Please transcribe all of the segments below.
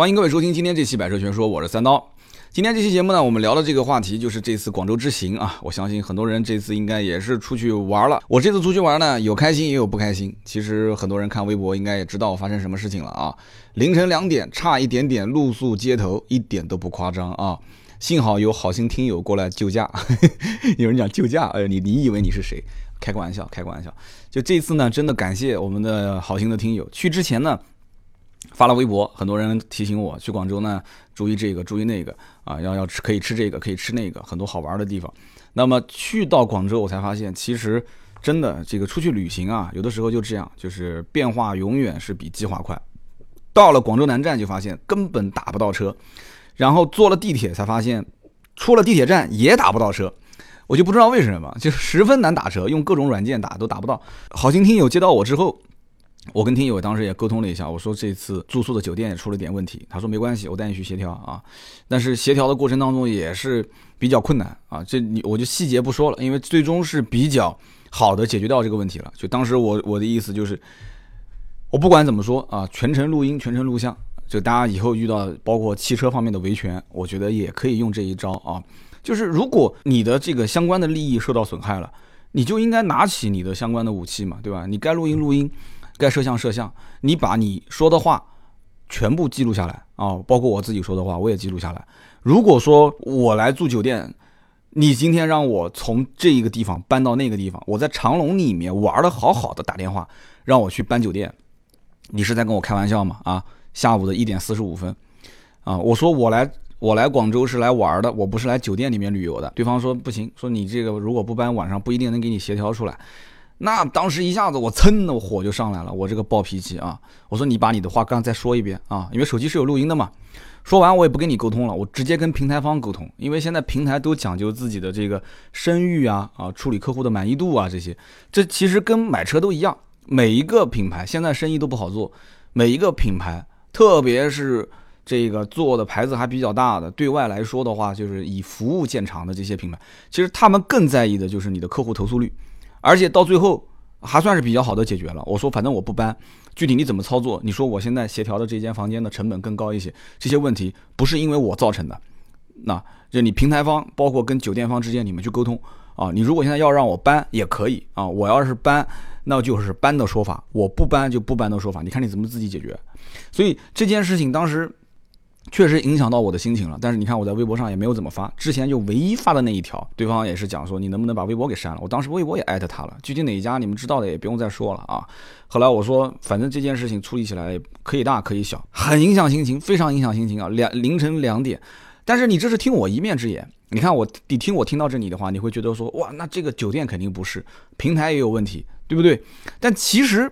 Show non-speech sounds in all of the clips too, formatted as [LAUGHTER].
欢迎各位收听今天这期《百车全说》，我是三刀。今天这期节目呢，我们聊的这个话题就是这次广州之行啊。我相信很多人这次应该也是出去玩了。我这次出去玩呢，有开心也有不开心。其实很多人看微博应该也知道发生什么事情了啊。凌晨两点，差一点点露宿街头，一点都不夸张啊。幸好有好心听友过来救驾。[LAUGHS] 有人讲救驾，哎，你你以为你是谁？开个玩笑，开个玩笑。就这次呢，真的感谢我们的好心的听友。去之前呢。发了微博，很多人提醒我去广州呢，注意这个，注意那个啊，要要吃可以吃这个，可以吃那个，很多好玩的地方。那么去到广州，我才发现，其实真的这个出去旅行啊，有的时候就这样，就是变化永远是比计划快。到了广州南站就发现根本打不到车，然后坐了地铁才发现，出了地铁站也打不到车，我就不知道为什么，就十分难打车，用各种软件打都打不到。好心听友接到我之后。我跟听友当时也沟通了一下，我说这次住宿的酒店也出了点问题，他说没关系，我带你去协调啊。但是协调的过程当中也是比较困难啊，这你我就细节不说了，因为最终是比较好的解决掉这个问题了。就当时我我的意思就是，我不管怎么说啊，全程录音，全程录像，就大家以后遇到包括汽车方面的维权，我觉得也可以用这一招啊。就是如果你的这个相关的利益受到损害了，你就应该拿起你的相关的武器嘛，对吧？你该录音录音。该摄像摄像，你把你说的话全部记录下来啊，包括我自己说的话，我也记录下来。如果说我来住酒店，你今天让我从这一个地方搬到那个地方，我在长隆里面玩的好好的，打电话让我去搬酒店，你是在跟我开玩笑吗？啊，下午的一点四十五分，啊，我说我来我来广州是来玩的，我不是来酒店里面旅游的。对方说不行，说你这个如果不搬，晚上不一定能给你协调出来。那当时一下子我噌的火就上来了，我这个暴脾气啊！我说你把你的话刚再说一遍啊，因为手机是有录音的嘛。说完我也不跟你沟通了，我直接跟平台方沟通，因为现在平台都讲究自己的这个声誉啊啊，处理客户的满意度啊这些，这其实跟买车都一样。每一个品牌现在生意都不好做，每一个品牌，特别是这个做的牌子还比较大的，对外来说的话就是以服务见长的这些品牌，其实他们更在意的就是你的客户投诉率。而且到最后还算是比较好的解决了。我说反正我不搬，具体你怎么操作？你说我现在协调的这间房间的成本更高一些，这些问题不是因为我造成的，那就你平台方包括跟酒店方之间你们去沟通啊。你如果现在要让我搬也可以啊，我要是搬那就是搬的说法，我不搬就不搬的说法，你看你怎么自己解决。所以这件事情当时。确实影响到我的心情了，但是你看我在微博上也没有怎么发，之前就唯一发的那一条，对方也是讲说你能不能把微博给删了，我当时微博也艾特他了，具体哪一家你们知道的也不用再说了啊。后来我说反正这件事情处理起来可以大可以小，很影响心情，非常影响心情啊。两凌晨两点，但是你这是听我一面之言，你看我你听我听到这里的话，你会觉得说哇那这个酒店肯定不是，平台也有问题，对不对？但其实。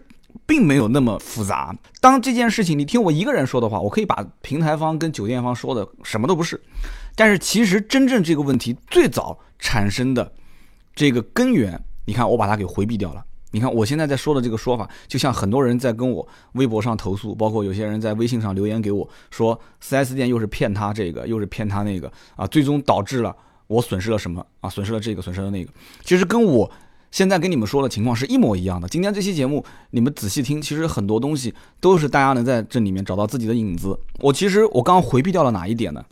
并没有那么复杂。当这件事情你听我一个人说的话，我可以把平台方跟酒店方说的什么都不是。但是其实真正这个问题最早产生的这个根源，你看我把它给回避掉了。你看我现在在说的这个说法，就像很多人在跟我微博上投诉，包括有些人在微信上留言给我说，4S 店又是骗他这个，又是骗他那个啊，最终导致了我损失了什么啊？损失了这个，损失了那个。其实跟我。现在跟你们说的情况是一模一样的。今天这期节目，你们仔细听，其实很多东西都是大家能在这里面找到自己的影子。我其实我刚刚回避掉了哪一点呢？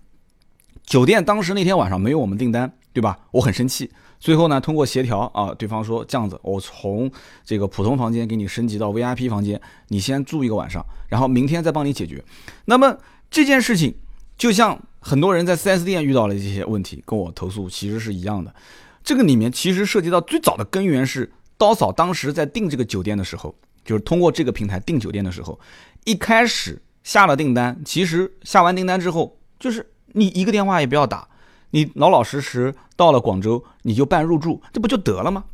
酒店当时那天晚上没有我们订单，对吧？我很生气。最后呢，通过协调啊，对方说这样子，我从这个普通房间给你升级到 VIP 房间，你先住一个晚上，然后明天再帮你解决。那么这件事情，就像很多人在 4S 店遇到了这些问题，跟我投诉其实是一样的。这个里面其实涉及到最早的根源是刀嫂当时在订这个酒店的时候，就是通过这个平台订酒店的时候，一开始下了订单，其实下完订单之后，就是你一个电话也不要打，你老老实实到了广州你就办入住，这不就得了吗？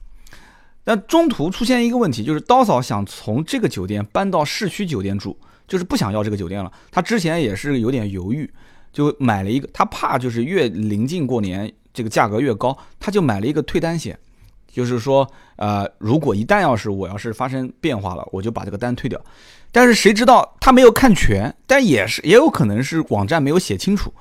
但中途出现一个问题，就是刀嫂想从这个酒店搬到市区酒店住，就是不想要这个酒店了。他之前也是有点犹豫，就买了一个，他怕就是越临近过年。这个价格越高，他就买了一个退单险，就是说，呃，如果一旦要是我要是发生变化了，我就把这个单退掉。但是谁知道他没有看全，但也是也有可能是网站没有写清楚。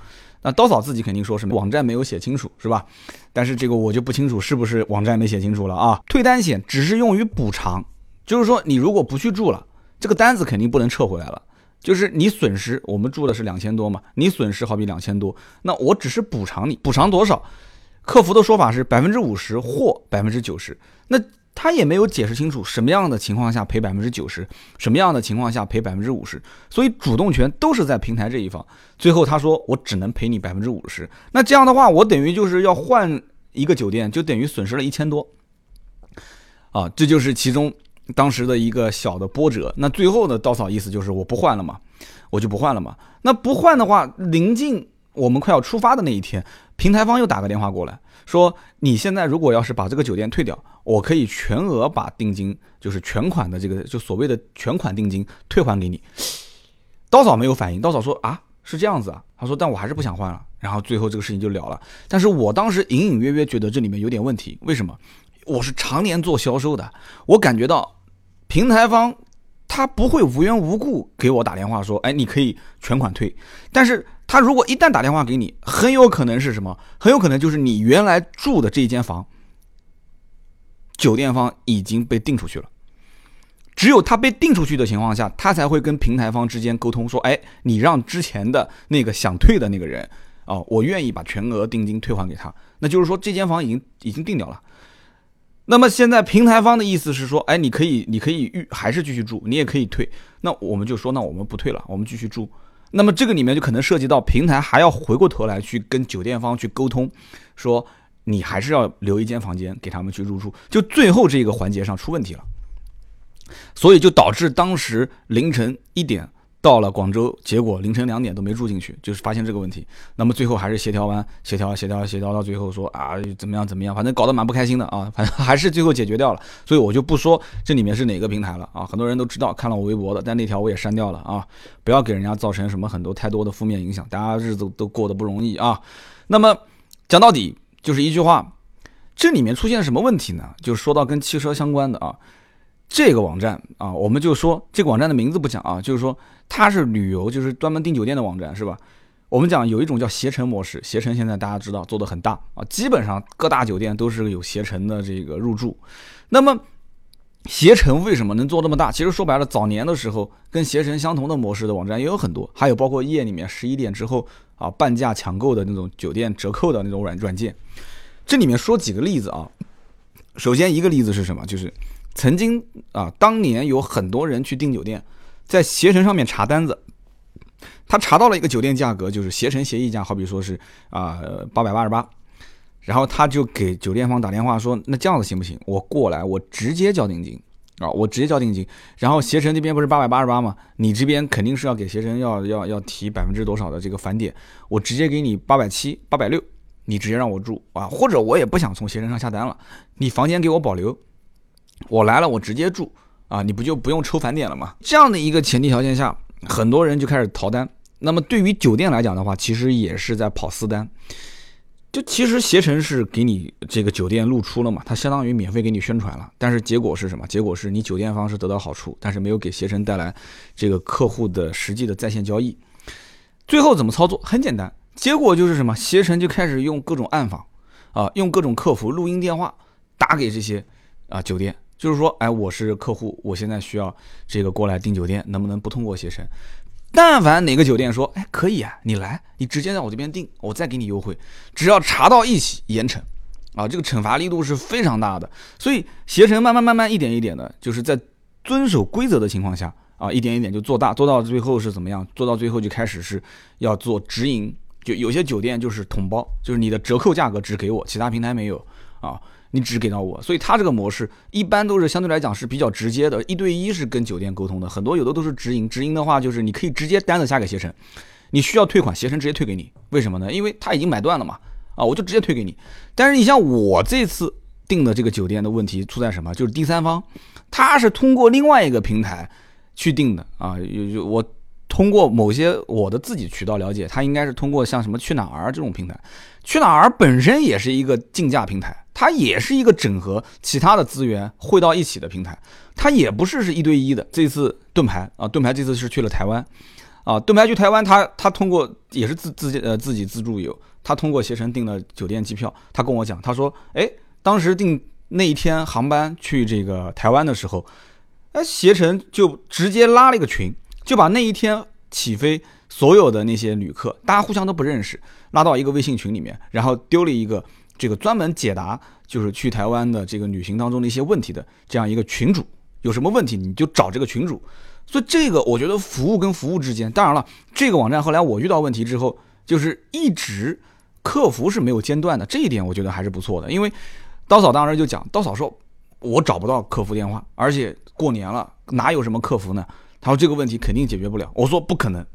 那刀嫂自己肯定说什么网站没有写清楚，是吧？但是这个我就不清楚是不是网站没写清楚了啊？退单险只是用于补偿，就是说你如果不去住了，这个单子肯定不能撤回来了。就是你损失，我们住的是两千多嘛，你损失好比两千多，那我只是补偿你，补偿多少？客服的说法是百分之五十或百分之九十，那他也没有解释清楚什么样的情况下赔百分之九十，什么样的情况下赔百分之五十，所以主动权都是在平台这一方。最后他说我只能赔你百分之五十，那这样的话我等于就是要换一个酒店，就等于损失了一千多。啊，这就是其中当时的一个小的波折。那最后呢稻草意思就是我不换了嘛，我就不换了嘛。那不换的话，临近我们快要出发的那一天，平台方又打个电话过来，说你现在如果要是把这个酒店退掉，我可以全额把定金，就是全款的这个就所谓的全款定金退还给你。刀嫂没有反应，刀嫂说啊是这样子啊，他说但我还是不想换了。然后最后这个事情就了了。但是我当时隐隐约约觉得这里面有点问题，为什么？我是常年做销售的，我感觉到平台方他不会无缘无故给我打电话说，哎，你可以全款退。但是他如果一旦打电话给你，很有可能是什么？很有可能就是你原来住的这间房，酒店方已经被订出去了。只有他被订出去的情况下，他才会跟平台方之间沟通说，哎，你让之前的那个想退的那个人，哦，我愿意把全额定金退还给他。那就是说这间房已经已经定掉了。那么现在平台方的意思是说，哎，你可以，你可以预还是继续住，你也可以退。那我们就说，那我们不退了，我们继续住。那么这个里面就可能涉及到平台还要回过头来去跟酒店方去沟通，说你还是要留一间房间给他们去入住。就最后这个环节上出问题了，所以就导致当时凌晨一点。到了广州，结果凌晨两点都没住进去，就是发现这个问题。那么最后还是协调完，协调协调协调到最后说啊怎么样怎么样，反正搞得蛮不开心的啊。反正还是最后解决掉了，所以我就不说这里面是哪个平台了啊。很多人都知道，看了我微博的，但那条我也删掉了啊。不要给人家造成什么很多太多的负面影响，大家日子都过得不容易啊。那么讲到底就是一句话，这里面出现什么问题呢？就说到跟汽车相关的啊。这个网站啊，我们就说这个网站的名字不讲啊，就是说它是旅游，就是专门订酒店的网站，是吧？我们讲有一种叫携程模式，携程现在大家知道做的很大啊，基本上各大酒店都是有携程的这个入住。那么携程为什么能做这么大？其实说白了，早年的时候跟携程相同的模式的网站也有很多，还有包括夜里面十一点之后啊半价抢购的那种酒店折扣的那种软软件。这里面说几个例子啊，首先一个例子是什么？就是。曾经啊，当年有很多人去订酒店，在携程上面查单子，他查到了一个酒店价格，就是携程协议价，好比说是啊八百八十八，然后他就给酒店方打电话说，那这样子行不行？我过来，我直接交定金啊，我直接交定金，然后携程这边不是八百八十八吗？你这边肯定是要给携程要要要提百分之多少的这个返点，我直接给你八百七、八百六，你直接让我住啊，或者我也不想从携程上下单了，你房间给我保留。我来了，我直接住啊，你不就不用抽返点了吗？这样的一个前提条件下，很多人就开始逃单。那么对于酒店来讲的话，其实也是在跑私单。就其实携程是给你这个酒店露出了嘛，它相当于免费给你宣传了。但是结果是什么？结果是你酒店方是得到好处，但是没有给携程带来这个客户的实际的在线交易。最后怎么操作？很简单，结果就是什么？携程就开始用各种暗访啊，用各种客服录音电话打给这些啊酒店。就是说，哎，我是客户，我现在需要这个过来订酒店，能不能不通过携程？但凡哪个酒店说，哎，可以啊，你来，你直接在我这边订，我再给你优惠，只要查到一起，严惩，啊，这个惩罚力度是非常大的。所以携程慢慢慢慢一点一点的，就是在遵守规则的情况下，啊，一点一点就做大，做到最后是怎么样？做到最后就开始是要做直营，就有些酒店就是统包，就是你的折扣价格只给我，其他平台没有，啊。你只给到我，所以他这个模式一般都是相对来讲是比较直接的，一对一是跟酒店沟通的，很多有的都是直营。直营的话就是你可以直接单子下给携程，你需要退款，携程直接退给你。为什么呢？因为他已经买断了嘛，啊，我就直接退给你。但是你像我这次订的这个酒店的问题出在什么？就是第三方，他是通过另外一个平台去订的啊，有有我。通过某些我的自己渠道了解，它应该是通过像什么去哪儿这种平台，去哪儿本身也是一个竞价平台，它也是一个整合其他的资源汇到一起的平台，它也不是是一对一的。这次盾牌啊，盾牌这次是去了台湾，啊，盾牌去台湾，他他通过也是自自己呃自己自助游，他通过携程订了酒店机票，他跟我讲，他说，哎，当时订那一天航班去这个台湾的时候，哎，携程就直接拉了一个群。就把那一天起飞所有的那些旅客，大家互相都不认识，拉到一个微信群里面，然后丢了一个这个专门解答就是去台湾的这个旅行当中的一些问题的这样一个群主，有什么问题你就找这个群主。所以这个我觉得服务跟服务之间，当然了，这个网站后来我遇到问题之后，就是一直客服是没有间断的，这一点我觉得还是不错的。因为刀嫂当时就讲，刀嫂说，我找不到客服电话，而且过年了，哪有什么客服呢？他说这个问题肯定解决不了。我说不可能，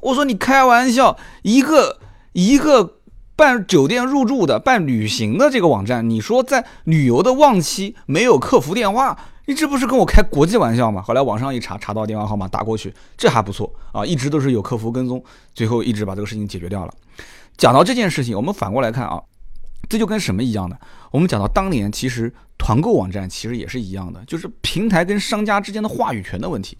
我说你开玩笑，一个一个办酒店入住的、办旅行的这个网站，你说在旅游的旺期没有客服电话？你这不是跟我开国际玩笑吗？后来网上一查，查到电话号码打过去，这还不错啊，一直都是有客服跟踪，最后一直把这个事情解决掉了。讲到这件事情，我们反过来看啊，这就跟什么一样的？我们讲到当年，其实团购网站其实也是一样的，就是平台跟商家之间的话语权的问题。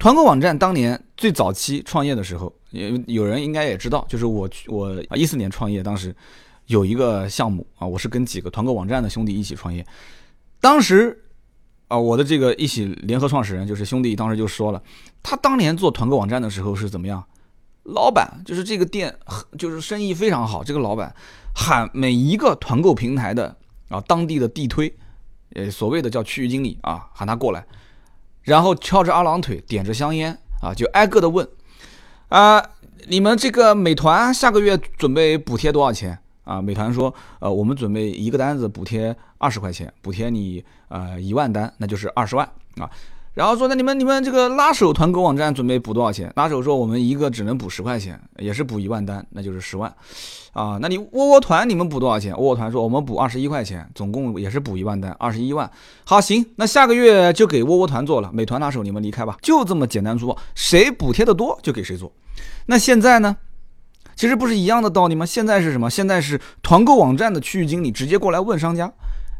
团购网站当年最早期创业的时候，也有人应该也知道，就是我我一四年创业，当时有一个项目啊，我是跟几个团购网站的兄弟一起创业，当时。啊，我的这个一起联合创始人就是兄弟，当时就说了，他当年做团购网站的时候是怎么样？老板就是这个店，就是生意非常好。这个老板喊每一个团购平台的啊，当地的地推，呃，所谓的叫区域经理啊，喊他过来，然后翘着二郎腿，点着香烟啊，就挨个的问啊，你们这个美团下个月准备补贴多少钱？啊，美团说，呃，我们准备一个单子补贴二十块钱，补贴你呃一万单，那就是二十万啊。然后说，那你们你们这个拉手团购网站准备补多少钱？拉手说，我们一个只能补十块钱，也是补一万单，那就是十万啊。那你窝窝团你们补多少钱？窝窝团说，我们补二十一块钱，总共也是补一万单，二十一万。好，行，那下个月就给窝窝团做了，美团拉手你们离开吧，就这么简单粗暴，谁补贴的多就给谁做。那现在呢？其实不是一样的道理吗？现在是什么？现在是团购网站的区域经理直接过来问商家，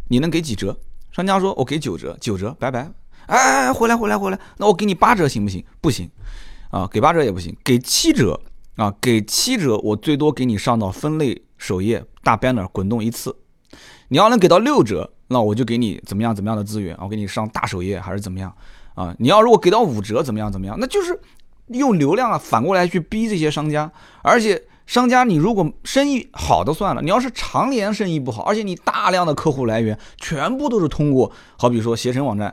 你能给几折？商家说，我给九折，九折，拜拜。哎，回来，回来，回来，那我给你八折行不行？不行，啊，给八折也不行，给七折啊，给七折，我最多给你上到分类首页大 banner 滚动一次。你要能给到六折，那我就给你怎么样怎么样的资源，我给你上大首页还是怎么样啊？你要如果给到五折，怎么样怎么样？那就是。用流量啊，反过来去逼这些商家，而且商家你如果生意好的算了，你要是常年生意不好，而且你大量的客户来源全部都是通过好比说携程网站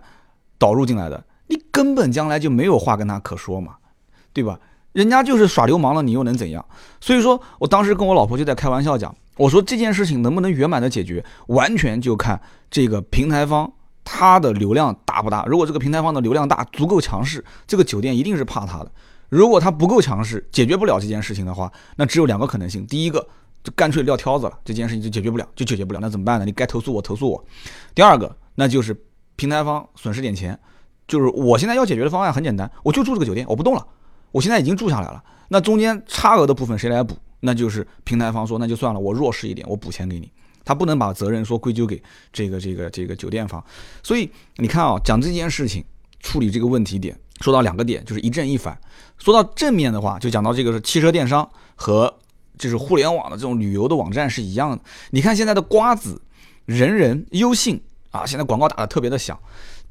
导入进来的，你根本将来就没有话跟他可说嘛，对吧？人家就是耍流氓了，你又能怎样？所以说我当时跟我老婆就在开玩笑讲，我说这件事情能不能圆满的解决，完全就看这个平台方。它的流量大不大？如果这个平台方的流量大，足够强势，这个酒店一定是怕它的。如果它不够强势，解决不了这件事情的话，那只有两个可能性：第一个，就干脆撂挑子了，这件事情就解决不了，就解决不了，那怎么办呢？你该投诉我，投诉我。第二个，那就是平台方损失点钱，就是我现在要解决的方案很简单，我就住这个酒店，我不动了，我现在已经住下来了，那中间差额的部分谁来补？那就是平台方说，那就算了，我弱势一点，我补钱给你。他不能把责任说归咎给这个这个这个酒店方，所以你看啊，讲这件事情，处理这个问题点，说到两个点，就是一正一反。说到正面的话，就讲到这个是汽车电商和就是互联网的这种旅游的网站是一样的。你看现在的瓜子、人人、优信啊，现在广告打的特别的响。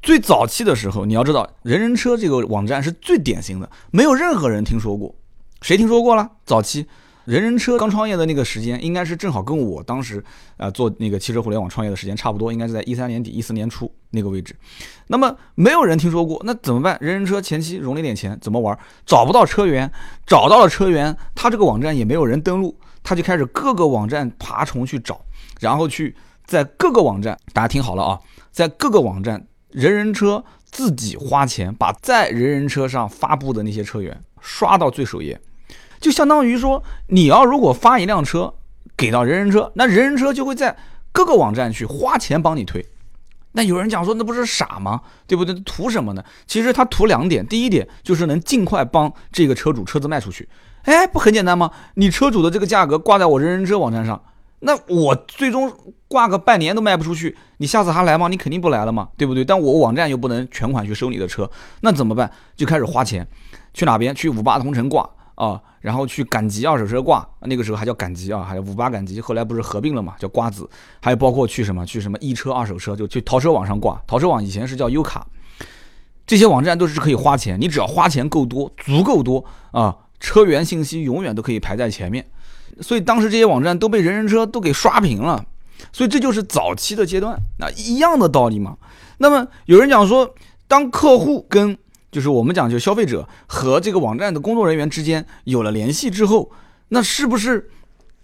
最早期的时候，你要知道，人人车这个网站是最典型的，没有任何人听说过，谁听说过了？早期。人人车刚创业的那个时间，应该是正好跟我当时啊做那个汽车互联网创业的时间差不多，应该是在一三年底、一四年初那个位置。那么没有人听说过，那怎么办？人人车前期融了点钱，怎么玩？找不到车源，找到了车源，他这个网站也没有人登录，他就开始各个网站爬虫去找，然后去在各个网站，大家听好了啊，在各个网站，人人车自己花钱把在人人车上发布的那些车源刷到最首页。就相当于说，你要如果发一辆车给到人人车，那人人车就会在各个网站去花钱帮你推。那有人讲说，那不是傻吗？对不对？图什么呢？其实他图两点，第一点就是能尽快帮这个车主车子卖出去。哎，不很简单吗？你车主的这个价格挂在我人人车网站上，那我最终挂个半年都卖不出去，你下次还来吗？你肯定不来了嘛，对不对？但我网站又不能全款去收你的车，那怎么办？就开始花钱，去哪边？去五八同城挂。啊，然后去赶集二手车挂，那个时候还叫赶集啊，还有五八赶集，后来不是合并了嘛，叫瓜子。还有包括去什么去什么易车二手车，就去淘车网上挂，淘车网以前是叫优卡。这些网站都是可以花钱，你只要花钱够多，足够多啊，车源信息永远都可以排在前面。所以当时这些网站都被人人车都给刷屏了。所以这就是早期的阶段，那一样的道理嘛。那么有人讲说，当客户跟就是我们讲就消费者和这个网站的工作人员之间有了联系之后，那是不是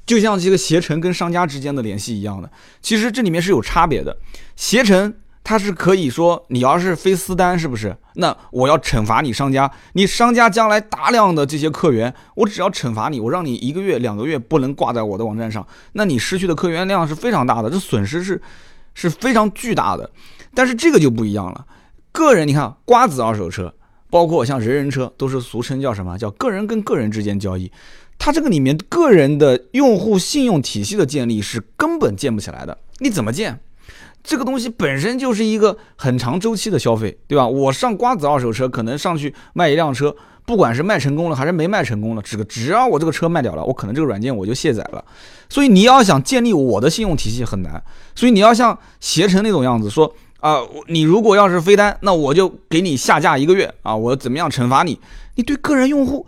就像这个携程跟商家之间的联系一样的？其实这里面是有差别的，携程。他是可以说，你要是非私单，是不是？那我要惩罚你商家，你商家将来大量的这些客源，我只要惩罚你，我让你一个月、两个月不能挂在我的网站上，那你失去的客源量是非常大的，这损失是是非常巨大的。但是这个就不一样了，个人，你看瓜子二手车，包括像人人车，都是俗称叫什么？叫个人跟个人之间交易，它这个里面个人的用户信用体系的建立是根本建不起来的，你怎么建？这个东西本身就是一个很长周期的消费，对吧？我上瓜子二手车，可能上去卖一辆车，不管是卖成功了还是没卖成功了，这个只要我这个车卖掉了，我可能这个软件我就卸载了。所以你要想建立我的信用体系很难。所以你要像携程那种样子说啊，你如果要是飞单，那我就给你下架一个月啊，我怎么样惩罚你？你对个人用户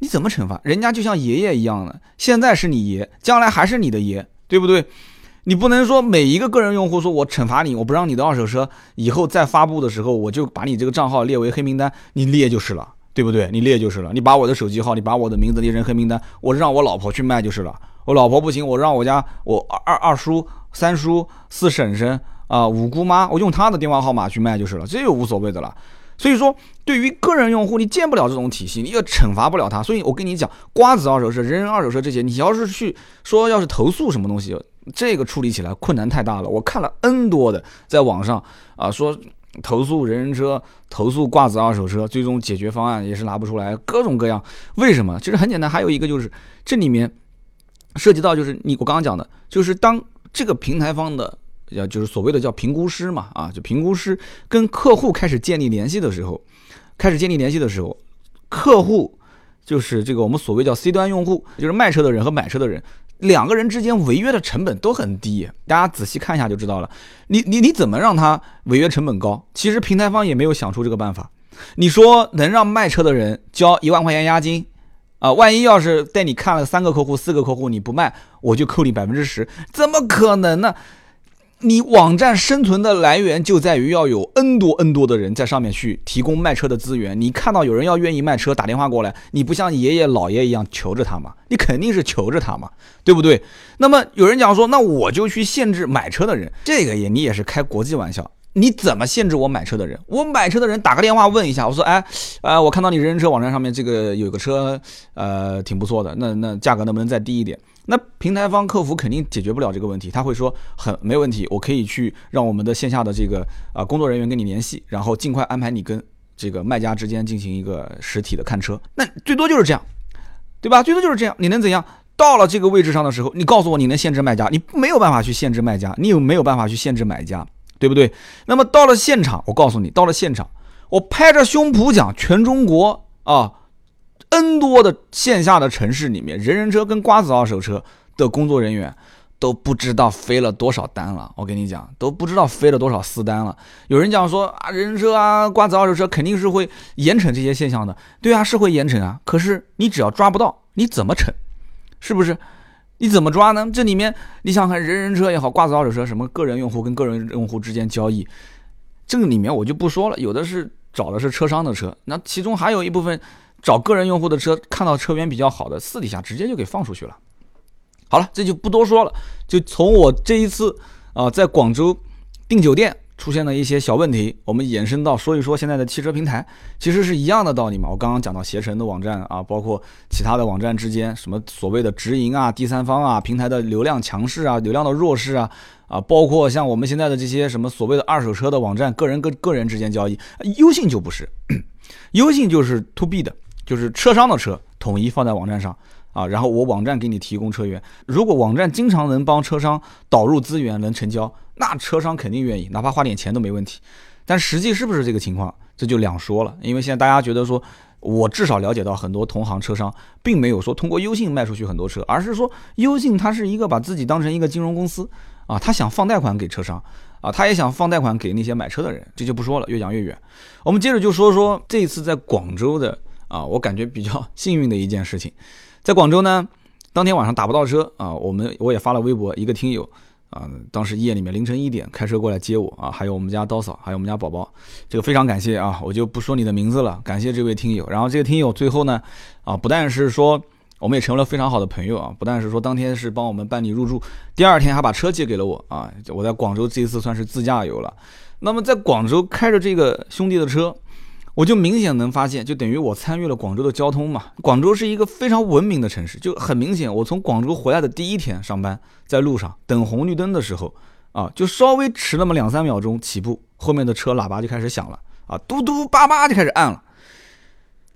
你怎么惩罚？人家就像爷爷一样的，现在是你爷，将来还是你的爷，对不对？你不能说每一个个人用户说我惩罚你，我不让你的二手车以后再发布的时候，我就把你这个账号列为黑名单，你列就是了，对不对？你列就是了，你把我的手机号，你把我的名字列成黑名单，我让我老婆去卖就是了。我老婆不行，我让我家我二二叔、三叔、四婶婶啊、五姑妈，我用她的电话号码去卖就是了，这又无所谓的了。所以说，对于个人用户，你建不了这种体系，你也惩罚不了他。所以我跟你讲，瓜子二手车、人人二手车这些，你要是去说要是投诉什么东西。这个处理起来困难太大了，我看了 N 多的在网上啊说投诉人人车、投诉挂子二手车，最终解决方案也是拿不出来，各种各样。为什么？其实很简单，还有一个就是这里面涉及到就是你我刚刚讲的，就是当这个平台方的要就是所谓的叫评估师嘛啊，就评估师跟客户开始建立联系的时候，开始建立联系的时候，客户就是这个我们所谓叫 C 端用户，就是卖车的人和买车的人。两个人之间违约的成本都很低，大家仔细看一下就知道了。你你你怎么让他违约成本高？其实平台方也没有想出这个办法。你说能让卖车的人交一万块钱押金啊？万一要是带你看了三个客户、四个客户你不卖，我就扣你百分之十，怎么可能呢？你网站生存的来源就在于要有 N 多 N 多的人在上面去提供卖车的资源。你看到有人要愿意卖车，打电话过来，你不像爷爷姥爷一样求着他嘛？你肯定是求着他嘛，对不对？那么有人讲说，那我就去限制买车的人，这个也你也是开国际玩笑。你怎么限制我买车的人？我买车的人打个电话问一下，我说，哎，呃，我看到你人人车网站上面这个有个车，呃，挺不错的，那那价格能不能再低一点？那平台方客服肯定解决不了这个问题，他会说很没问题，我可以去让我们的线下的这个啊工作人员跟你联系，然后尽快安排你跟这个卖家之间进行一个实体的看车。那最多就是这样，对吧？最多就是这样，你能怎样？到了这个位置上的时候，你告诉我你能限制卖家，你没有办法去限制卖家，你有没有办法去限制买家，对不对？那么到了现场，我告诉你，到了现场，我拍着胸脯讲，全中国啊。N 多的线下的城市里面，人人车跟瓜子二手车的工作人员都不知道飞了多少单了。我跟你讲，都不知道飞了多少私单了。有人讲说啊，人人车啊，瓜子二手车肯定是会严惩这些现象的。对啊，是会严惩啊。可是你只要抓不到，你怎么惩？是不是？你怎么抓呢？这里面你想看人人车也好，瓜子二手车什么个人用户跟个人用户之间交易，这个里面我就不说了。有的是找的是车商的车，那其中还有一部分。找个人用户的车，看到车源比较好的，私底下直接就给放出去了。好了，这就不多说了。就从我这一次啊，在广州订酒店出现了一些小问题，我们延伸到说一说现在的汽车平台，其实是一样的道理嘛。我刚刚讲到携程的网站啊，包括其他的网站之间，什么所谓的直营啊、第三方啊、平台的流量强势啊、流量的弱势啊，啊，包括像我们现在的这些什么所谓的二手车的网站，个人跟个人之间交易，优信就不是，优信就是 to B 的。就是车商的车统一放在网站上啊，然后我网站给你提供车源。如果网站经常能帮车商导入资源，能成交，那车商肯定愿意，哪怕花点钱都没问题。但实际是不是这个情况，这就两说了。因为现在大家觉得说，我至少了解到很多同行车商并没有说通过优信卖出去很多车，而是说优信它是一个把自己当成一个金融公司啊，他想放贷款给车商。啊，他也想放贷款给那些买车的人，这就不说了，越讲越远。我们接着就说说这一次在广州的啊，我感觉比较 [LAUGHS] 幸运的一件事情，在广州呢，当天晚上打不到车啊，我们我也发了微博，一个听友啊，当时夜里面凌晨一点开车过来接我啊，还有我们家刀嫂，还有我们家宝宝，这个非常感谢啊，我就不说你的名字了，感谢这位听友。然后这个听友最后呢，啊，不但是说。我们也成为了非常好的朋友啊！不但是说当天是帮我们办理入住，第二天还把车借给了我啊！我在广州这一次算是自驾游了。那么在广州开着这个兄弟的车，我就明显能发现，就等于我参与了广州的交通嘛。广州是一个非常文明的城市，就很明显，我从广州回来的第一天上班，在路上等红绿灯的时候啊，就稍微迟那么两三秒钟起步，后面的车喇叭就开始响了啊，嘟嘟叭叭就开始按了。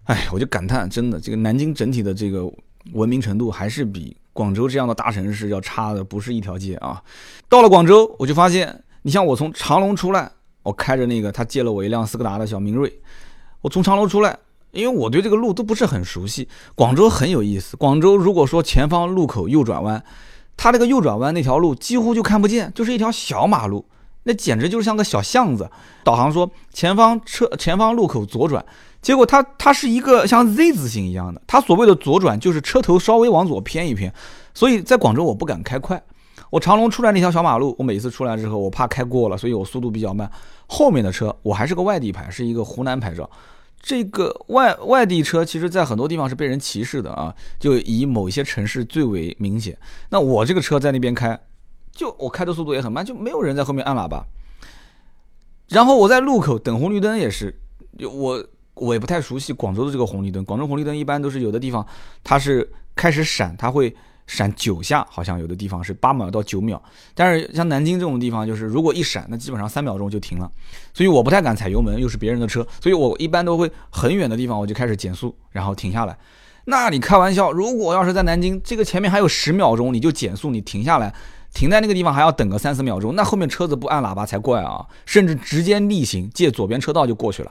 哎，我就感叹，真的，这个南京整体的这个。文明程度还是比广州这样的大城市要差的不是一条街啊！到了广州，我就发现，你像我从长隆出来，我开着那个他借了我一辆斯柯达的小明锐，我从长隆出来，因为我对这个路都不是很熟悉。广州很有意思，广州如果说前方路口右转弯，它那个右转弯那条路几乎就看不见，就是一条小马路。那简直就是像个小巷子。导航说前方车前方路口左转，结果它它是一个像 Z 字形一样的。它所谓的左转就是车头稍微往左偏一偏。所以在广州我不敢开快。我长隆出来那条小马路，我每次出来之后我怕开过了，所以我速度比较慢。后面的车我还是个外地牌，是一个湖南牌照。这个外外地车其实在很多地方是被人歧视的啊，就以某一些城市最为明显。那我这个车在那边开。就我开的速度也很慢，就没有人在后面按喇叭。然后我在路口等红绿灯也是，我我也不太熟悉广州的这个红绿灯。广州红绿灯一般都是有的地方它是开始闪，它会闪九下，好像有的地方是八秒到九秒。但是像南京这种地方，就是如果一闪，那基本上三秒钟就停了。所以我不太敢踩油门，又是别人的车，所以我一般都会很远的地方我就开始减速，然后停下来。那你开玩笑，如果要是在南京，这个前面还有十秒钟，你就减速，你停下来。停在那个地方还要等个三四秒钟，那后面车子不按喇叭才怪啊！甚至直接逆行借左边车道就过去了。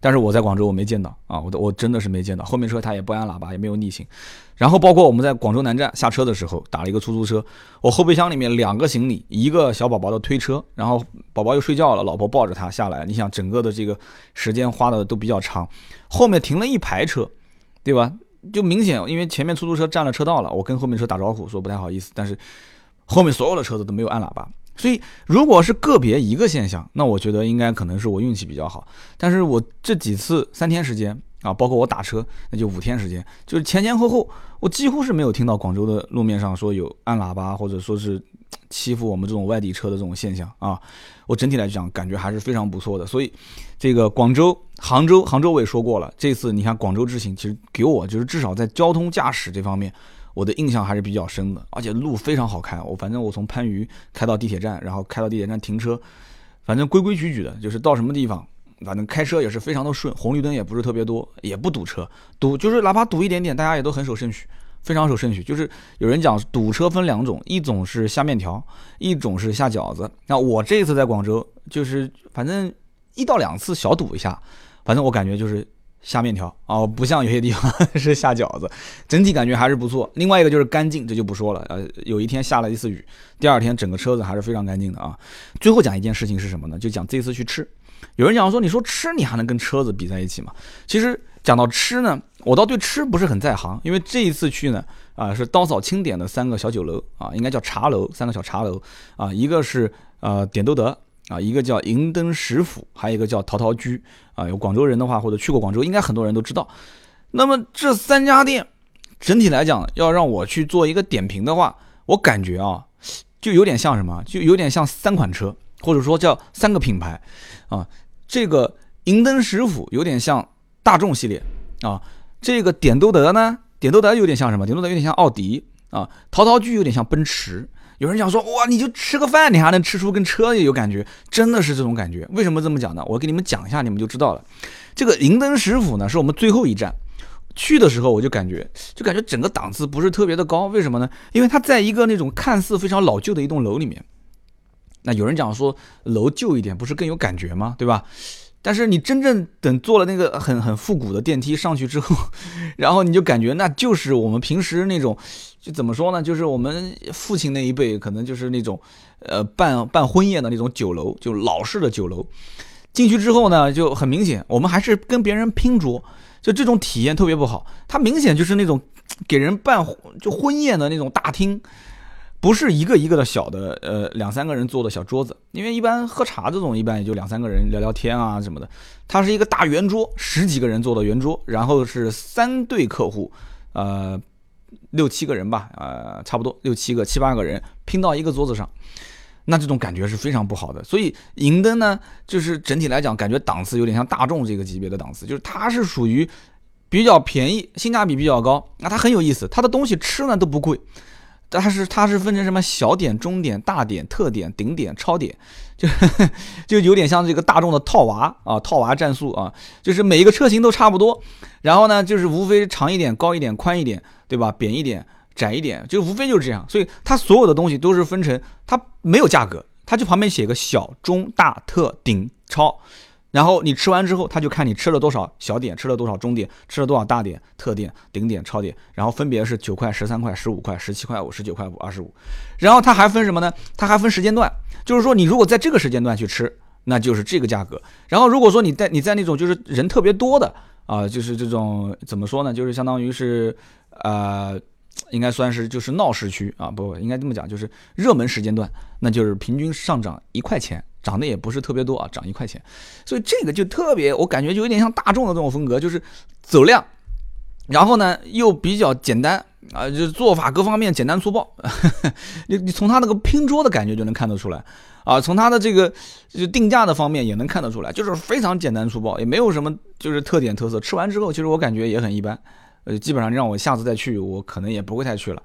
但是我在广州我没见到啊，我我真的是没见到后面车他也不按喇叭，也没有逆行。然后包括我们在广州南站下车的时候打了一个出租车，我后备箱里面两个行李，一个小宝宝的推车，然后宝宝又睡觉了，老婆抱着他下来。你想整个的这个时间花的都比较长，后面停了一排车，对吧？就明显因为前面出租车占了车道了，我跟后面车打招呼说不太好意思，但是。后面所有的车子都没有按喇叭，所以如果是个别一个现象，那我觉得应该可能是我运气比较好。但是我这几次三天时间啊，包括我打车，那就五天时间，就是前前后后，我几乎是没有听到广州的路面上说有按喇叭或者说是欺负我们这种外地车的这种现象啊。我整体来讲感觉还是非常不错的。所以这个广州、杭州、杭州我也说过了，这次你看广州之行，其实给我就是至少在交通驾驶这方面。我的印象还是比较深的，而且路非常好开。我反正我从番禺开到地铁站，然后开到地铁站停车，反正规规矩矩的，就是到什么地方，反正开车也是非常的顺，红绿灯也不是特别多，也不堵车。堵就是哪怕堵一点点，大家也都很守顺序，非常守顺序。就是有人讲堵车分两种，一种是下面条，一种是下饺子。那我这次在广州，就是反正一到两次小堵一下，反正我感觉就是。下面条哦，不像有些地方是下饺子，整体感觉还是不错。另外一个就是干净，这就不说了。呃，有一天下了一次雨，第二天整个车子还是非常干净的啊。最后讲一件事情是什么呢？就讲这次去吃。有人讲说，你说吃你还能跟车子比在一起吗？其实讲到吃呢，我倒对吃不是很在行，因为这一次去呢，啊是刀嫂钦点的三个小酒楼啊，应该叫茶楼，三个小茶楼啊，一个是呃点都德。啊，一个叫银灯食府，还有一个叫陶陶居啊。有广州人的话，或者去过广州，应该很多人都知道。那么这三家店，整体来讲，要让我去做一个点评的话，我感觉啊，就有点像什么，就有点像三款车，或者说叫三个品牌啊。这个银灯食府有点像大众系列啊，这个点都德呢，点都德有点像什么？点都德有点像奥迪啊，陶陶居有点像奔驰。有人讲说，哇，你就吃个饭，你还能吃出跟车也有感觉，真的是这种感觉。为什么这么讲呢？我给你们讲一下，你们就知道了。这个银灯食府呢，是我们最后一站，去的时候我就感觉，就感觉整个档次不是特别的高。为什么呢？因为它在一个那种看似非常老旧的一栋楼里面。那有人讲说，楼旧一点不是更有感觉吗？对吧？但是你真正等坐了那个很很复古的电梯上去之后，[LAUGHS] 然后你就感觉那就是我们平时那种，就怎么说呢？就是我们父亲那一辈可能就是那种，呃，办办婚宴的那种酒楼，就老式的酒楼。进去之后呢，就很明显，我们还是跟别人拼桌，就这种体验特别不好。它明显就是那种给人办就婚宴的那种大厅。不是一个一个的小的，呃，两三个人坐的小桌子，因为一般喝茶这种，一般也就两三个人聊聊天啊什么的。它是一个大圆桌，十几个人坐的圆桌，然后是三对客户，呃，六七个人吧，呃，差不多六七个、七八个人拼到一个桌子上，那这种感觉是非常不好的。所以银灯呢，就是整体来讲，感觉档次有点像大众这个级别的档次，就是它是属于比较便宜，性价比比较高。那它很有意思，它的东西吃呢都不贵。但是它是分成什么小点、中点、大点、特点、顶点、超点，就呵 [LAUGHS] 呵就有点像这个大众的套娃啊，套娃战术啊，就是每一个车型都差不多，然后呢，就是无非长一点、高一点、宽一点，对吧？扁一点、窄一点，就无非就是这样。所以它所有的东西都是分成，它没有价格，它就旁边写个小、中、大、特、顶、超。然后你吃完之后，他就看你吃了多少小点，吃了多少中点，吃了多少大点、特点、顶点、超点，然后分别是九块、十三块、十五块、十七块五、十九块五、二十五。然后他还分什么呢？他还分时间段，就是说你如果在这个时间段去吃，那就是这个价格。然后如果说你在你在那种就是人特别多的啊，就是这种怎么说呢？就是相当于是呃，应该算是就是闹市区啊，不应该这么讲，就是热门时间段，那就是平均上涨一块钱。涨的也不是特别多啊，涨一块钱，所以这个就特别，我感觉就有点像大众的这种风格，就是走量，然后呢又比较简单啊，就是做法各方面简单粗暴。[LAUGHS] 你你从他那个拼桌的感觉就能看得出来啊，从他的这个就定价的方面也能看得出来，就是非常简单粗暴，也没有什么就是特点特色。吃完之后，其实我感觉也很一般，呃，基本上让我下次再去，我可能也不会再去了。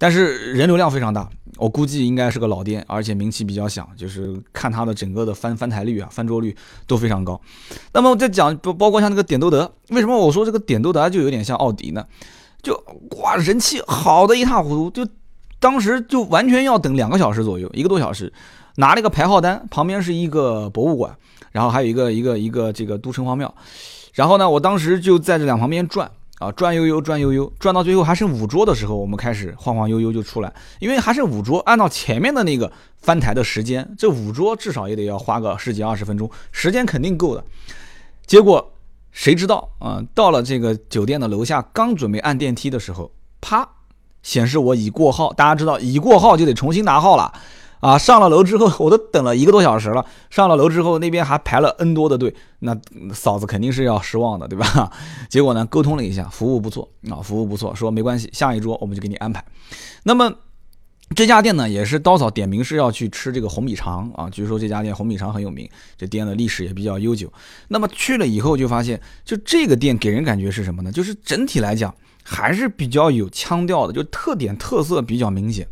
但是人流量非常大，我估计应该是个老店，而且名气比较响，就是看它的整个的翻翻台率啊、翻桌率都非常高。那么我再讲包包括像那个点都德，为什么我说这个点都德就有点像奥迪呢？就哇人气好的一塌糊涂，就当时就完全要等两个小时左右，一个多小时，拿了一个排号单，旁边是一个博物馆，然后还有一个一个一个这个都城隍庙，然后呢，我当时就在这两旁边转。啊，转悠悠，转悠悠，转到最后还剩五桌的时候，我们开始晃晃悠悠就出来，因为还剩五桌，按照前面的那个翻台的时间，这五桌至少也得要花个十几二十分钟，时间肯定够的。结果谁知道啊？到了这个酒店的楼下，刚准备按电梯的时候，啪，显示我已过号。大家知道，已过号就得重新拿号了。啊，上了楼之后，[LAUGHS] 我都等了一个多小时了。上了楼之后，那边还排了 N 多的队，那嫂子肯定是要失望的，对吧？[LAUGHS] 结果呢，沟通了一下，服务不错啊，服务不错，说没关系，下一桌我们就给你安排。那么这家店呢，也是刀嫂点名是要去吃这个红米肠啊，据说这家店红米肠很有名，这店的历史也比较悠久。那么去了以后就发现，就这个店给人感觉是什么呢？就是整体来讲还是比较有腔调的，就特点特色比较明显。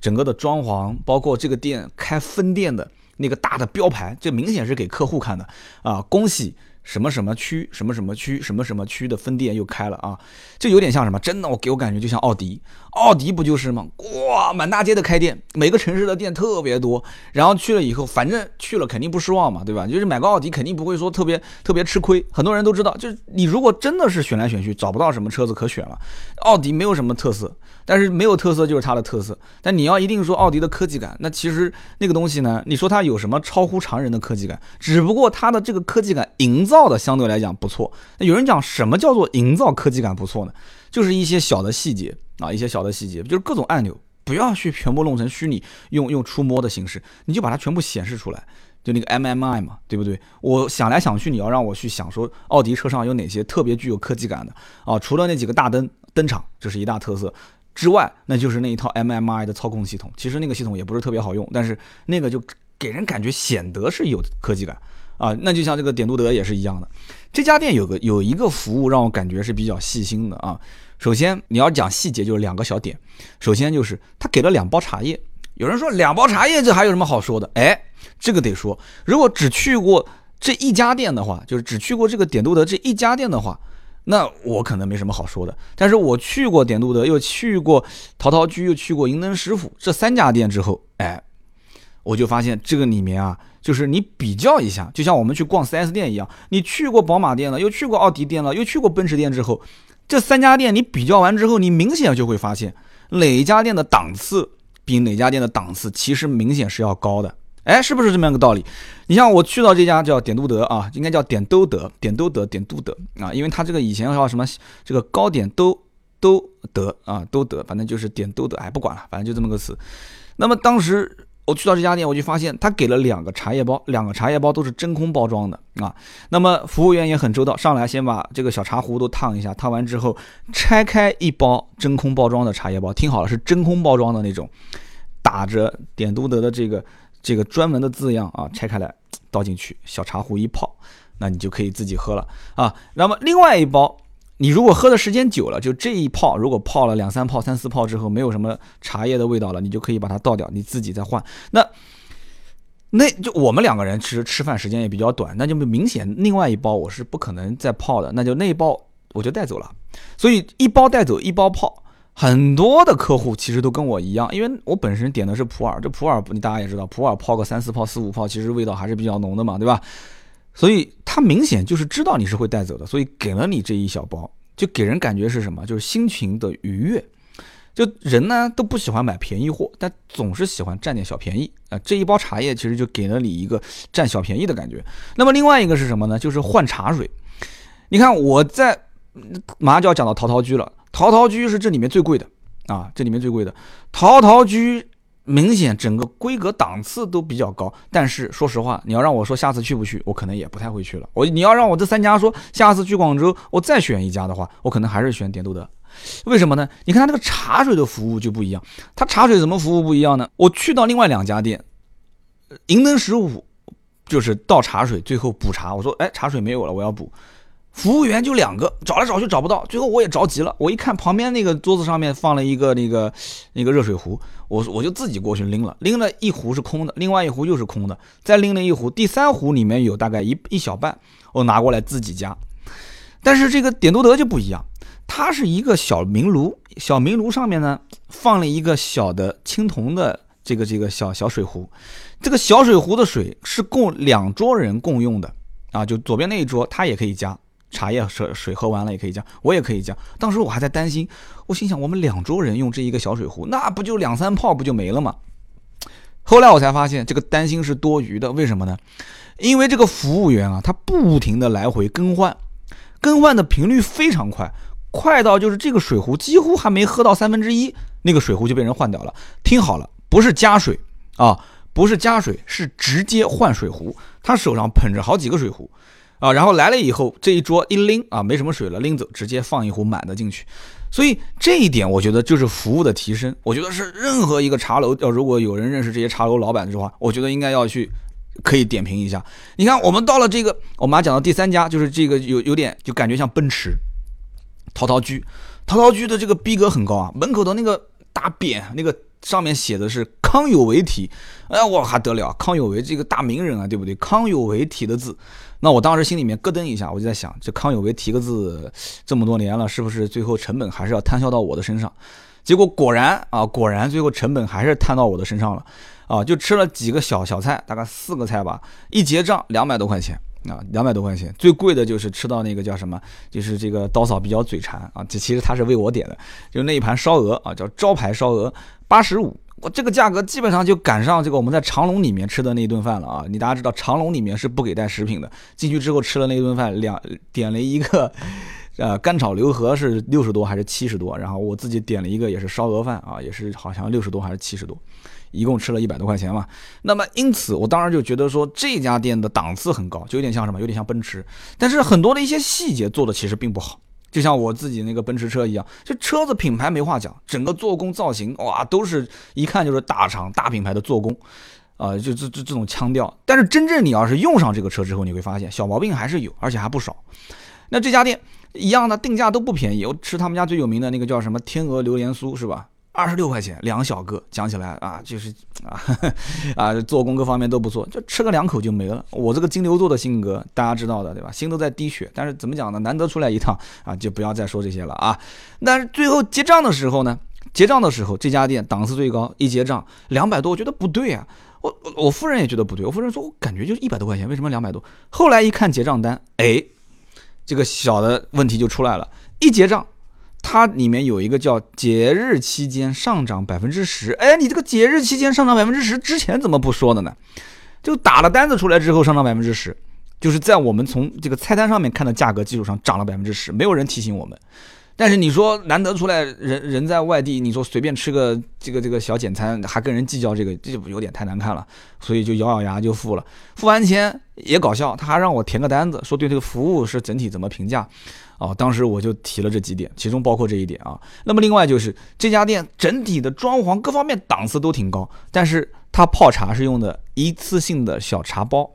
整个的装潢，包括这个店开分店的那个大的标牌，这明显是给客户看的啊！恭喜什么什么区、什么什么区、什么什么区的分店又开了啊！这有点像什么？真的，我给我感觉就像奥迪，奥迪不就是吗？哇，满大街的开店，每个城市的店特别多。然后去了以后，反正去了肯定不失望嘛，对吧？就是买个奥迪肯定不会说特别特别吃亏。很多人都知道，就是你如果真的是选来选去找不到什么车子可选了，奥迪没有什么特色。但是没有特色就是它的特色。但你要一定说奥迪的科技感，那其实那个东西呢？你说它有什么超乎常人的科技感？只不过它的这个科技感营造的相对来讲不错。那有人讲什么叫做营造科技感不错呢？就是一些小的细节啊，一些小的细节，就是各种按钮不要去全部弄成虚拟，用用触摸的形式，你就把它全部显示出来，就那个 MMI 嘛，对不对？我想来想去，你要让我去想说奥迪车上有哪些特别具有科技感的啊？除了那几个大灯灯场，这是一大特色。之外，那就是那一套 MMI 的操控系统。其实那个系统也不是特别好用，但是那个就给人感觉显得是有科技感啊。那就像这个点都德也是一样的。这家店有个有一个服务让我感觉是比较细心的啊。首先你要讲细节，就是两个小点。首先就是他给了两包茶叶。有人说两包茶叶这还有什么好说的？哎，这个得说。如果只去过这一家店的话，就是只去过这个点都德这一家店的话。那我可能没什么好说的，但是我去过点都德，又去过陶陶居，又去过银灯师傅这三家店之后，哎，我就发现这个里面啊，就是你比较一下，就像我们去逛 4S 店一样，你去过宝马店了，又去过奥迪店了，又去过奔驰店之后，这三家店你比较完之后，你明显就会发现哪一家店的档次比哪家店的档次其实明显是要高的。哎，是不是这么样个道理？你像我去到这家叫点都德啊，应该叫点都德，点都德，点都德啊，因为他这个以前叫什么这个糕点都都德啊，都德，反正就是点都德，哎，不管了，反正就这么个词。那么当时我去到这家店，我就发现他给了两个茶叶包，两个茶叶包都是真空包装的啊。那么服务员也很周到，上来先把这个小茶壶都烫一下，烫完之后拆开一包真空包装的茶叶包，听好了，是真空包装的那种，打着点都德的这个。这个专门的字样啊，拆开来倒进去，小茶壶一泡，那你就可以自己喝了啊。那么另外一包，你如果喝的时间久了，就这一泡，如果泡了两三泡、三四泡之后，没有什么茶叶的味道了，你就可以把它倒掉，你自己再换。那那就我们两个人其实吃饭时间也比较短，那就明显另外一包我是不可能再泡的，那就那一包我就带走了。所以一包带走，一包泡。很多的客户其实都跟我一样，因为我本身点的是普洱，这普洱你大家也知道，普洱泡个三四泡、四五泡，其实味道还是比较浓的嘛，对吧？所以他明显就是知道你是会带走的，所以给了你这一小包，就给人感觉是什么？就是心情的愉悦。就人呢都不喜欢买便宜货，但总是喜欢占点小便宜啊。这一包茶叶其实就给了你一个占小便宜的感觉。那么另外一个是什么呢？就是换茶水。你看我在马上就要讲到陶陶居了。陶陶居是这里面最贵的啊，这里面最贵的陶陶居，明显整个规格档次都比较高。但是说实话，你要让我说下次去不去，我可能也不太会去了。我你要让我这三家说下次去广州，我再选一家的话，我可能还是选点都德。为什么呢？你看它那个茶水的服务就不一样。它茶水怎么服务不一样呢？我去到另外两家店，银灯十五就是倒茶水，最后补茶。我说，哎，茶水没有了，我要补。服务员就两个，找来找去找不到，最后我也着急了。我一看旁边那个桌子上面放了一个那个那个热水壶，我我就自己过去拎了，拎了一壶是空的，另外一壶又是空的，再拎了一壶，第三壶里面有大概一一小半，我拿过来自己加。但是这个点都德就不一样，它是一个小明炉，小明炉上面呢放了一个小的青铜的这个这个小小水壶，这个小水壶的水是供两桌人共用的啊，就左边那一桌他也可以加。茶叶水水喝完了也可以加，我也可以加。当时我还在担心，我心想我们两桌人用这一个小水壶，那不就两三泡不就没了吗？后来我才发现这个担心是多余的，为什么呢？因为这个服务员啊，他不停的来回更换，更换的频率非常快，快到就是这个水壶几乎还没喝到三分之一，那个水壶就被人换掉了。听好了，不是加水啊，不是加水，是直接换水壶。他手上捧着好几个水壶。啊，然后来了以后，这一桌一拎啊，没什么水了，拎走，直接放一壶满的进去。所以这一点，我觉得就是服务的提升。我觉得是任何一个茶楼，要如果有人认识这些茶楼老板的话，我觉得应该要去可以点评一下。你看，我们到了这个，我们讲到第三家，就是这个有有点就感觉像奔驰，陶陶居，陶陶居的这个逼格很高啊，门口的那个大匾，那个上面写的是康有为体，哎呀，我还得了，康有为这个大名人啊，对不对？康有为体的字。那我当时心里面咯噔一下，我就在想，这康有为提个字这么多年了，是不是最后成本还是要摊销到我的身上？结果果然啊，果然最后成本还是摊到我的身上了，啊，就吃了几个小小菜，大概四个菜吧，一结账两百多块钱啊，两百多块钱。最贵的就是吃到那个叫什么，就是这个刀嫂比较嘴馋啊，这其实他是为我点的，就那一盘烧鹅啊，叫招牌烧鹅，八十五。我这个价格基本上就赶上这个我们在长隆里面吃的那一顿饭了啊！你大家知道长隆里面是不给带食品的，进去之后吃了那一顿饭，两点了一个，呃，干炒牛河是六十多还是七十多？然后我自己点了一个也是烧鹅饭啊，也是好像六十多还是七十多，一共吃了一百多块钱嘛。那么因此我当然就觉得说这家店的档次很高，就有点像什么，有点像奔驰，但是很多的一些细节做的其实并不好。就像我自己那个奔驰车一样，这车子品牌没话讲，整个做工造型哇，都是一看就是大厂大品牌的做工，啊，就这这这种腔调。但是真正你要是用上这个车之后，你会发现小毛病还是有，而且还不少。那这家店一样的定价都不便宜，我吃他们家最有名的那个叫什么天鹅榴莲酥是吧？二十六块钱两小个，讲起来啊，就是 [LAUGHS] 啊啊，做工各方面都不错，就吃个两口就没了。我这个金牛座的性格，大家知道的对吧？心都在滴血，但是怎么讲呢？难得出来一趟啊，就不要再说这些了啊。但是最后结账的时候呢，结账的时候，这家店档次最高，一结账两百多，我觉得不对啊。我我夫人也觉得不对，我夫人说，我感觉就一百多块钱，为什么两百多？后来一看结账单，哎，这个小的问题就出来了。一结账，它里面有一个叫节日期间上涨百分之十。哎，你这个节日期间上涨百分之十，之前怎么不说的呢？就打了单子出来之后上涨百分之十，就是在我们从这个菜单上面看的价格基础上涨了百分之十，没有人提醒我们。但是你说难得出来人人在外地，你说随便吃个这个这个小简餐，还跟人计较这个，这就有点太难看了。所以就咬咬牙就付了。付完钱也搞笑，他还让我填个单子，说对这个服务是整体怎么评价。哦，当时我就提了这几点，其中包括这一点啊。那么另外就是这家店整体的装潢各方面档次都挺高，但是它泡茶是用的一次性的小茶包，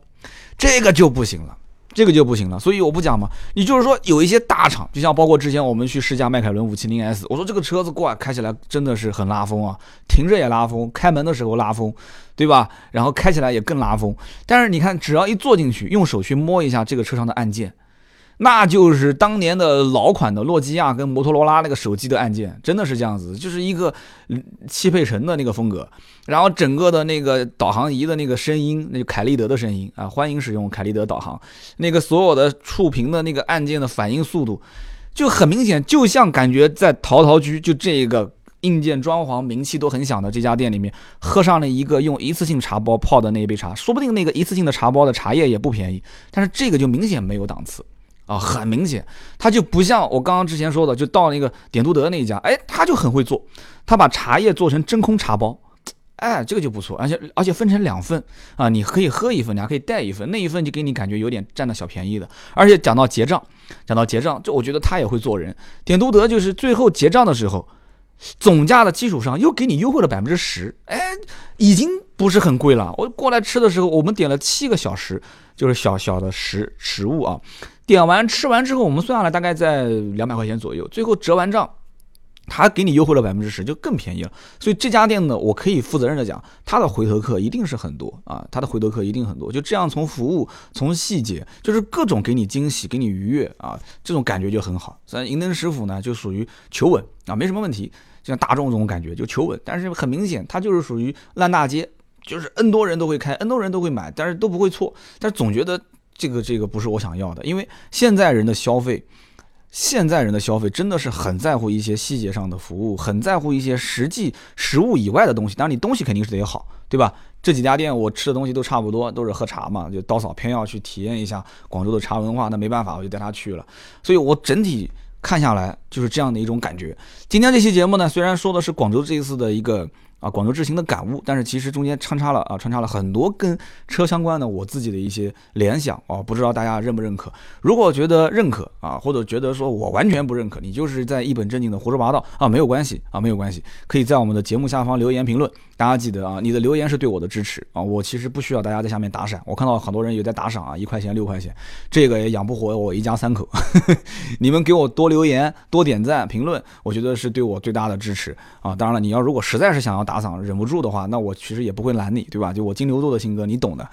这个就不行了。这个就不行了，所以我不讲嘛。你就是说有一些大厂，就像包括之前我们去试驾迈凯伦五七零 S，我说这个车子过来开起来真的是很拉风啊，停着也拉风，开门的时候拉风，对吧？然后开起来也更拉风。但是你看，只要一坐进去，用手去摸一下这个车上的按键。那就是当年的老款的诺基亚跟摩托罗拉那个手机的按键，真的是这样子，就是一个汽配城的那个风格。然后整个的那个导航仪的那个声音，那就凯立德的声音啊，欢迎使用凯立德导航。那个所有的触屏的那个按键的反应速度，就很明显，就像感觉在陶陶居就这个硬件装潢名气都很响的这家店里面，喝上了一个用一次性茶包泡的那一杯茶，说不定那个一次性的茶包的茶叶也不便宜，但是这个就明显没有档次。啊，很明显，他就不像我刚刚之前说的，就到那个点都德那一家，哎，他就很会做，他把茶叶做成真空茶包，哎，这个就不错，而且而且分成两份啊，你可以喝一份，你还可以带一份，那一份就给你感觉有点占到小便宜的。而且讲到结账，讲到结账，就我觉得他也会做人。点都德就是最后结账的时候，总价的基础上又给你优惠了百分之十，哎，已经不是很贵了。我过来吃的时候，我们点了七个小时，就是小小的食食物啊。点完吃完之后，我们算下来大概在两百块钱左右。最后折完账，他给你优惠了百分之十，就更便宜了。所以这家店呢，我可以负责任的讲，他的回头客一定是很多啊，他的回头客一定很多。就这样，从服务、从细节，就是各种给你惊喜、给你愉悦啊，这种感觉就很好。咱银灯食府呢，就属于求稳啊，没什么问题。就像大众这种感觉就求稳，但是很明显，它就是属于烂大街，就是 N 多人都会开，N 多人都会买，但是都不会错。但是总觉得。这个这个不是我想要的，因为现在人的消费，现在人的消费真的是很在乎一些细节上的服务，很在乎一些实际实物以外的东西。当然，你东西肯定是得好，对吧？这几家店我吃的东西都差不多，都是喝茶嘛，就刀嫂偏要去体验一下广州的茶文化，那没办法，我就带他去了。所以我整体看下来就是这样的一种感觉。今天这期节目呢，虽然说的是广州这一次的一个。啊，广州之行的感悟，但是其实中间穿插了啊，穿插了很多跟车相关的我自己的一些联想啊，不知道大家认不认可？如果觉得认可啊，或者觉得说我完全不认可，你就是在一本正经的胡说八道啊，没有关系啊，没有关系，可以在我们的节目下方留言评论。大家记得啊，你的留言是对我的支持啊，我其实不需要大家在下面打赏，我看到很多人有在打赏啊，一块钱、六块钱，这个也养不活我一家三口。[LAUGHS] 你们给我多留言、多点赞、评论，我觉得是对我最大的支持啊。当然了，你要如果实在是想要打赏，忍不住的话，那我其实也不会拦你，对吧？就我金牛座的性格，你懂的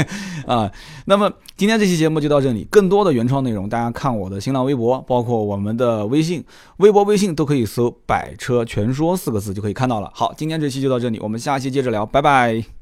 [LAUGHS] 啊。那么今天这期节目就到这里，更多的原创内容，大家看我的新浪微博，包括我们的微信、微博、微信都可以搜“百车全说”四个字就可以看到了。好，今天这期就到这里。我们我们下期接着聊，拜拜。